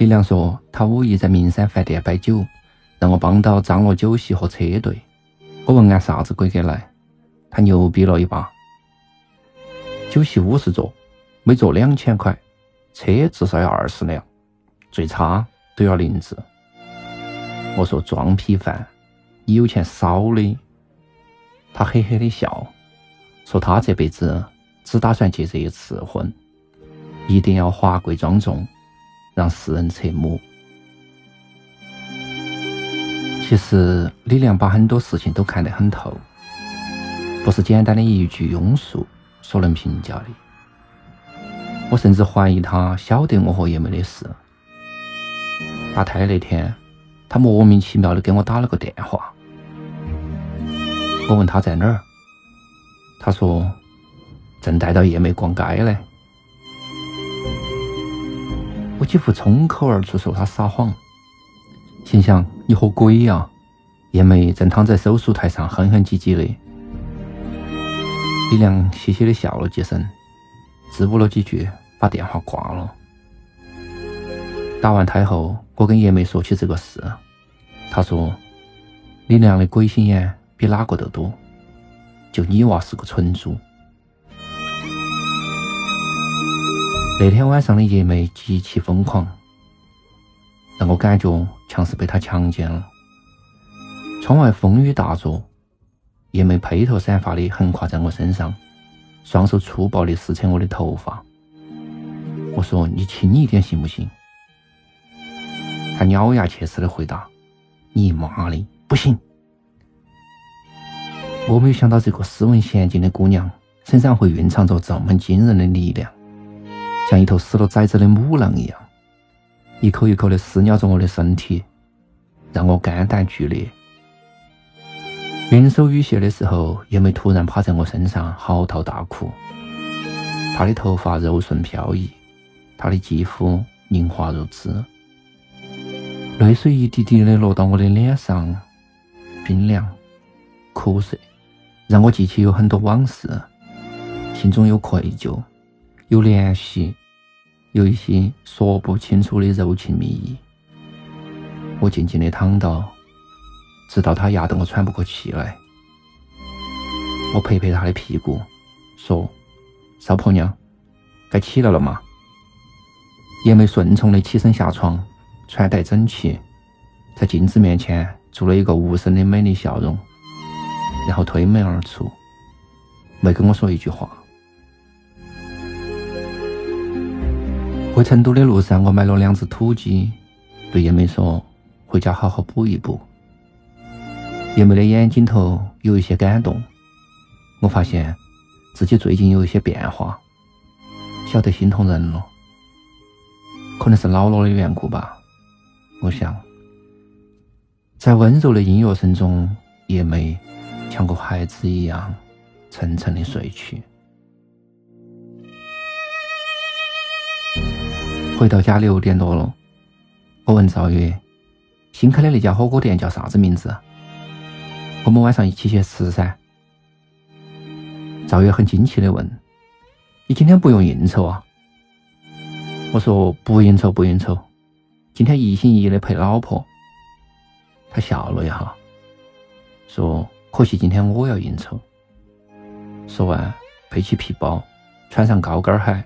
李良说：“他五一在名山饭店摆酒，让我帮到张罗酒席和车队。我问按啥子规格来，他牛逼了一把。酒席五十桌，每桌两千块，车至少要二十辆，最差都要零子。我说装批饭，你有钱少的。他嘿嘿的笑，说他这辈子只打算结这一次婚，一定要华贵庄重。”让世人侧目。其实李亮把很多事情都看得很透，不是简单的一句庸俗所能评价的。我甚至怀疑他晓得我和叶梅的事。打胎那天，他莫名其妙的给我打了个电话。我问他在哪儿，他说正带到叶梅逛街呢。几乎冲口而出说他撒谎，心想你和鬼呀！叶梅正躺在手术台上哼哼唧唧的。李亮嘻嘻的笑了几声，支吾了几句，把电话挂了。打完胎后，我跟叶梅说起这个事，她说李亮的鬼心眼比哪个都多，就你娃是个蠢猪。那天晚上的叶梅极其疯狂，让我感觉像是被他强奸了。窗外风雨大作，叶梅披头散发的横跨在我身上，双手粗暴的撕扯我的头发。我说：“你轻一点行不行？”他咬牙切齿的回答：“你妈的，不行！”我没有想到这个斯文娴静的姑娘身上会蕴藏着这么惊人的力量。像一头死了崽子的母狼一样，一口一口的撕咬着我的身体，让我肝胆俱裂。云收雨歇的时候，叶梅突然趴在我身上嚎啕大哭。她的头发柔顺飘逸，她的肌肤凝滑如脂，泪水一滴滴的落到我的脸上，冰凉、苦涩，让我记起有很多往事，心中有愧疚，有联系。有一些说不清楚的柔情蜜意，我静静的躺到，直到他压得我喘不过气来。我拍拍他的屁股，说：“少婆娘，该起来了吗？”叶梅顺从的起身下床，穿戴整齐，在镜子面前做了一个无声的美丽笑容，然后推门而出，没跟我说一句话。回成都的路上，我买了两只土鸡，对叶梅说：“回家好好补一补。”叶梅的眼睛头有一些感动，我发现自己最近有一些变化，晓得心痛人了。可能是老了的缘故吧，我想，在温柔的音乐声中，叶梅像个孩子一样沉沉的睡去。回到家六点多了，我问赵月：“新开的那家火锅店叫啥子名字？我们晚上一起去吃噻。”赵月很惊奇的问：“你今天不用应酬啊？”我说：“不应酬，不应酬，今天一心一意的陪老婆。”他笑了一下，说：“可惜今天我要应酬。”说完，背起皮包，穿上高跟鞋。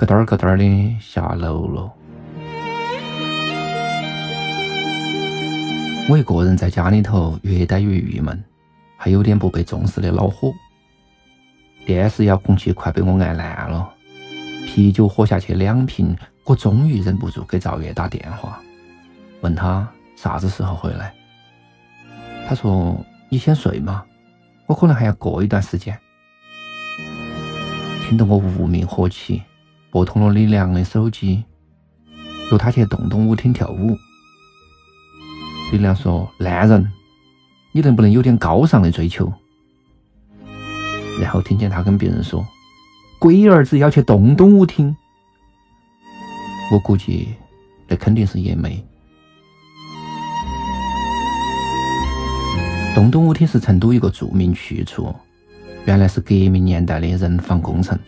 咯噔咯噔的下楼了。我一个人在家里头，越待越郁闷，还有点不被重视的恼火。电视遥控器快被我按烂了，啤酒喝下去两瓶，我终于忍不住给赵月打电话，问他啥子时候回来。他说：“你先睡嘛，我可能还要过一段时间。”听得我无名火起，拨通了李良的手机，约他去洞洞舞厅跳舞。李良说：“烂人，你能不能有点高尚的追求？”然后听见他跟别人说：“龟儿子要去洞洞舞厅。”我估计那肯定是叶梅。洞洞舞厅是成都一个著名去处。原来是革命年代的人防工程，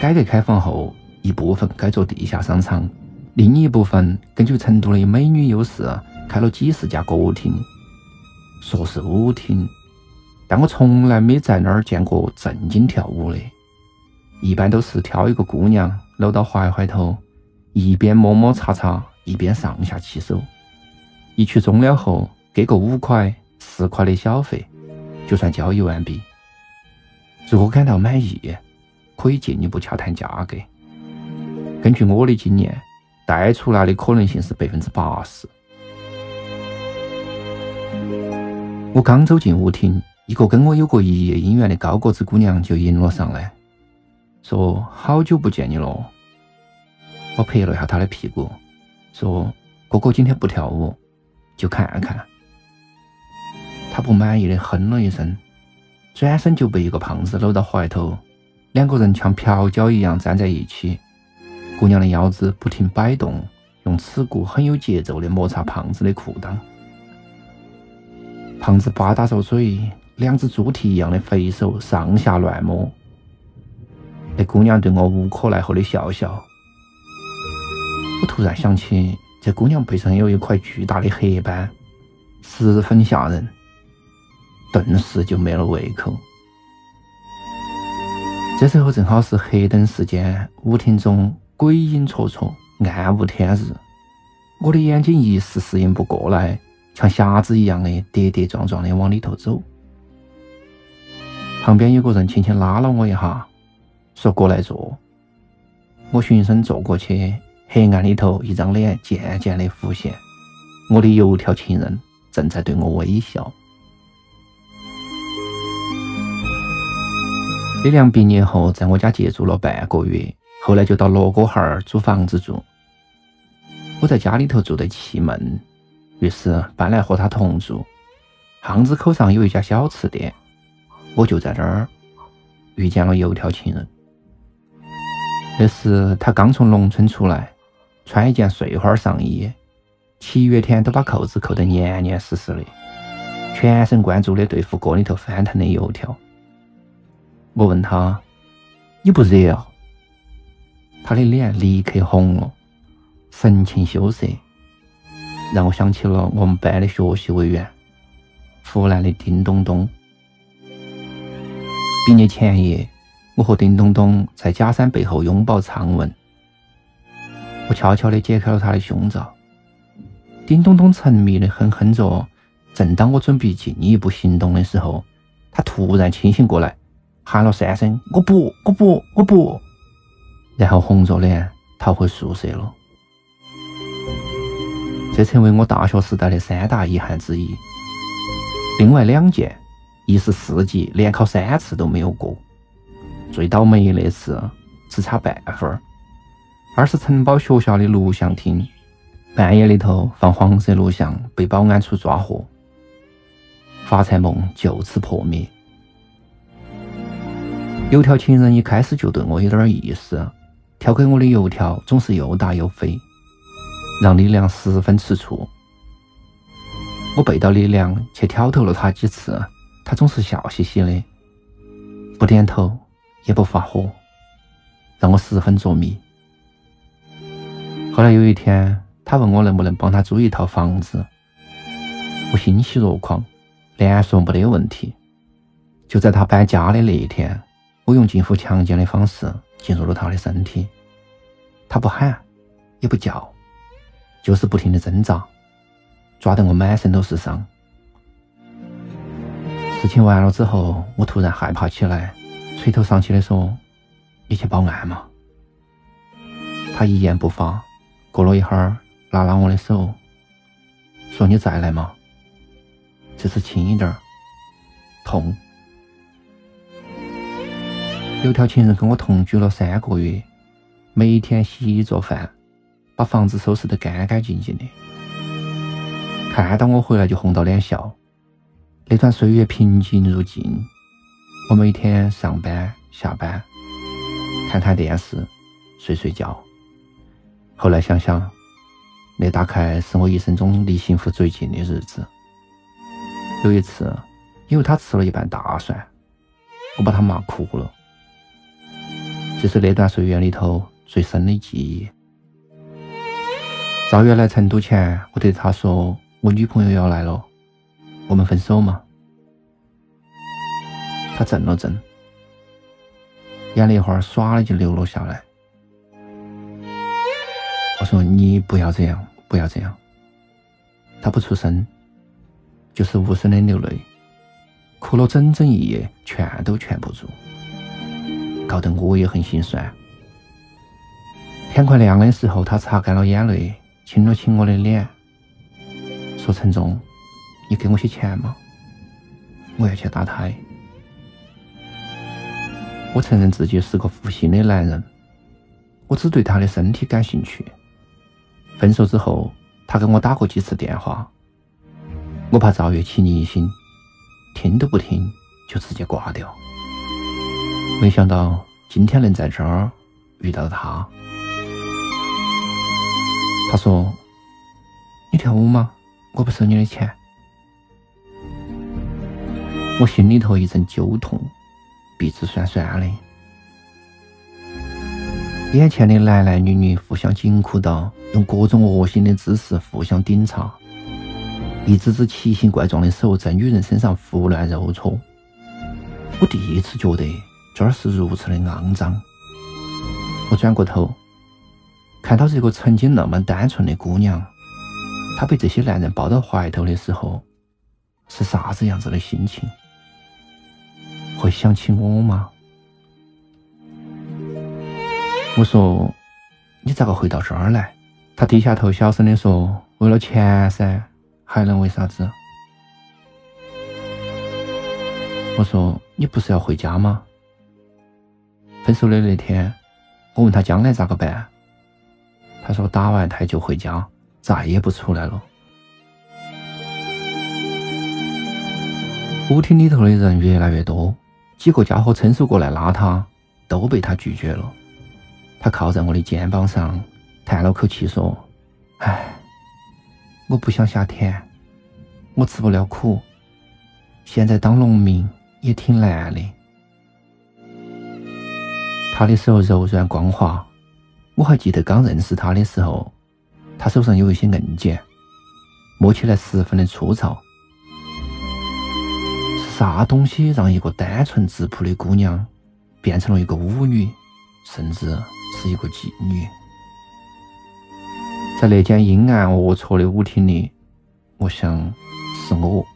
改革开放后，一部分改做地下商场，另一部分根据成都的美女优势，开了几十家歌舞厅。说是舞厅，但我从来没在那儿见过正经跳舞的，一般都是挑一个姑娘搂到怀怀头，一边摸摸擦擦，一边上下其手。一曲终了后，给个五块、十块的小费，就算交易完毕。如果感到满意，可以进一步洽谈价格。根据我的经验，贷出来的可能性是百分之八十。我刚走进舞厅，一个跟我有过一夜姻缘的高个子姑娘就迎了上来，说：“好久不见你了。”我拍了一下她的屁股，说：“哥哥今天不跳舞，就看看。”她不满意的哼了一声。转身就被一个胖子搂到怀头，两个人像瓢脚一样站在一起。姑娘的腰子不停摆动，用耻骨很有节奏地摩擦胖子的裤裆。胖子吧嗒着嘴，两只猪蹄一样的肥手上下乱摸。那姑娘对我无可奈何的笑笑。我突然想起，这姑娘背上有一块巨大的黑斑，十分吓人。顿时就没了胃口。这时候正好是黑灯时间，舞厅中鬼影绰绰，暗无天日。我的眼睛一时适应不过来，像瞎子一样的跌跌撞撞的往里头走。旁边有个人轻轻拉了我一下，说：“过来坐。”我循声坐过去，黑暗里头一张脸渐渐的浮现，我的油条情人正在对我微笑。李良毕业后在我家借住了半个月，后来就到罗锅巷租房子住。我在家里头住得气闷，于是搬来和他同住。巷子口上有一家小吃店，我就在那儿遇见了油条情人。那时他刚从农村出来，穿一件碎花上衣，七月天都把扣子扣得严严实实的，全神贯注地对付锅里头翻腾的油条。我问他：“你不热啊？”他的脸立刻红了，神情羞涩，让我想起了我们班的学习委员，湖南的丁东东。毕业前夜，我和丁冬冬在假山背后拥抱长吻。我悄悄地解开了他的胸罩。丁冬冬沉迷的哼哼着。正当我准备进一步行动的时候，他突然清醒过来。喊了三声“我不，我不，我不”，然后红着脸逃回宿舍了。这成为我大学时代的三大遗憾之一。另外两件，一是四级连考三次都没有过，最倒霉的是只差半分；二是承包学校的录像厅，半夜里头放黄色录像被保安处抓获，发财梦就此破灭。油条情人一开始就对我有点意思，挑给我的油条总是又大又肥，让李良十分吃醋。我背到李良去挑逗了他几次，他总是笑嘻嘻的，不点头也不发火，让我十分着迷。后来有一天，他问我能不能帮他租一套房子，我欣喜若狂，连说没得问题。就在他搬家的那一天。我用近乎强奸的方式进入了他的身体，他不喊，也不叫，就是不停的挣扎，抓得我满身都是伤。事情完了之后，我突然害怕起来，垂头丧气的说：“你去报案嘛。”他一言不发，过了一会儿，拉拉我的手，说：“你再来嘛，这次轻一点儿，痛。”有条情人跟我同居了三个月，每天洗衣做饭，把房子收拾得干干净净的。看到我回来就红到脸笑。那段岁月平静如镜，我每天上班下班，看看电视，睡睡觉。后来想想，那大概是我一生中离幸福最近的日子。有一次，因为他吃了一半大蒜，我把他骂哭了。这是那段岁月里头最深的记忆。赵月来成都前，我对他说：“我女朋友要来了，我们分手嘛。”他怔了怔，眼泪花唰的就流了下来。我说：“你不要这样，不要这样。”他不出声，就是无声的流泪，哭了整整一夜，劝都劝不住，搞得我也很心酸。天快亮的时候，他擦干了眼泪，亲了亲我的脸，说：“陈总，你给我些钱嘛？我要去打胎。”我承认自己是个负心的男人，我只对他的身体感兴趣。分手之后，他跟我打过几次电话，我怕赵月起疑心，听都不听就直接挂掉。没想到今天能在这儿遇到他。他说：“你跳舞吗？我不收你的钱。”我心里头一阵揪痛，鼻子酸酸的。眼前的男男女女互相紧箍到，用各种恶心的姿势互相顶擦，一只只奇形怪状的手在女人身上胡乱揉搓。我第一次觉得这儿是如此的肮脏。我转过头，看到这个曾经那么单纯的姑娘，她被这些男人抱到怀头的时候，是啥子样子的心情？会想起我吗？我说：“你咋个会到这儿来？”他低下头，小声的说：“为了钱噻，还能为啥子？”我说：“你不是要回家吗？”分手的那天，我问他将来咋个办，他说：“打完胎就回家，再也不出来了。”舞厅里头的人越来越多，几个家伙伸手过来拉他，都被他拒绝了。他靠在我的肩膀上，叹了口气说：“唉，我不想下田，我吃不了苦。现在当农民也挺难的。”他的手柔软光滑，我还记得刚认识他的时候，他手上有一些硬茧，摸起来十分的粗糙。是啥东西让一个单纯质朴的姑娘变成了一个舞女，甚至？是一个妓女，在那间阴暗龌龊的舞厅里，我想，是我，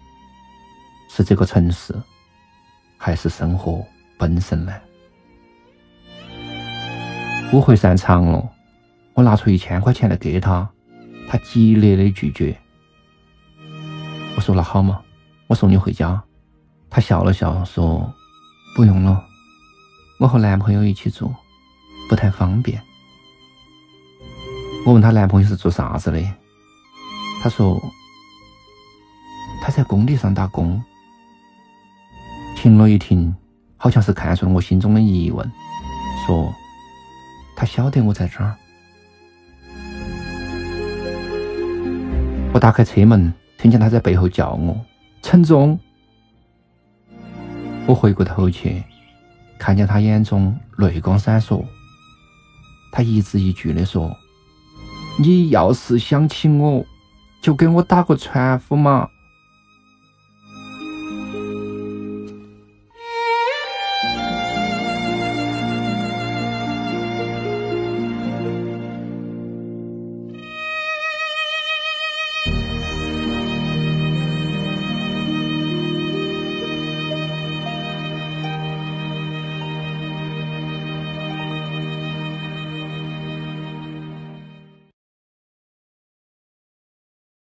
是这个城市，还是生活本身呢？舞会散场了，我拿出一千块钱来给他，他激烈的拒绝。我说那好嘛，我送你回家。他笑了笑说：“不用了，我和男朋友一起住。”不太方便。我问她男朋友是做啥子的，她说他在工地上打工。停了一停，好像是看出了我心中的疑问，说他晓得我在这儿。我打开车门，听见他在背后叫我：“陈总。”我回过头去，看见他眼中泪光闪烁。他一字一句的说：“你要是想起我，就给我打个传呼嘛。”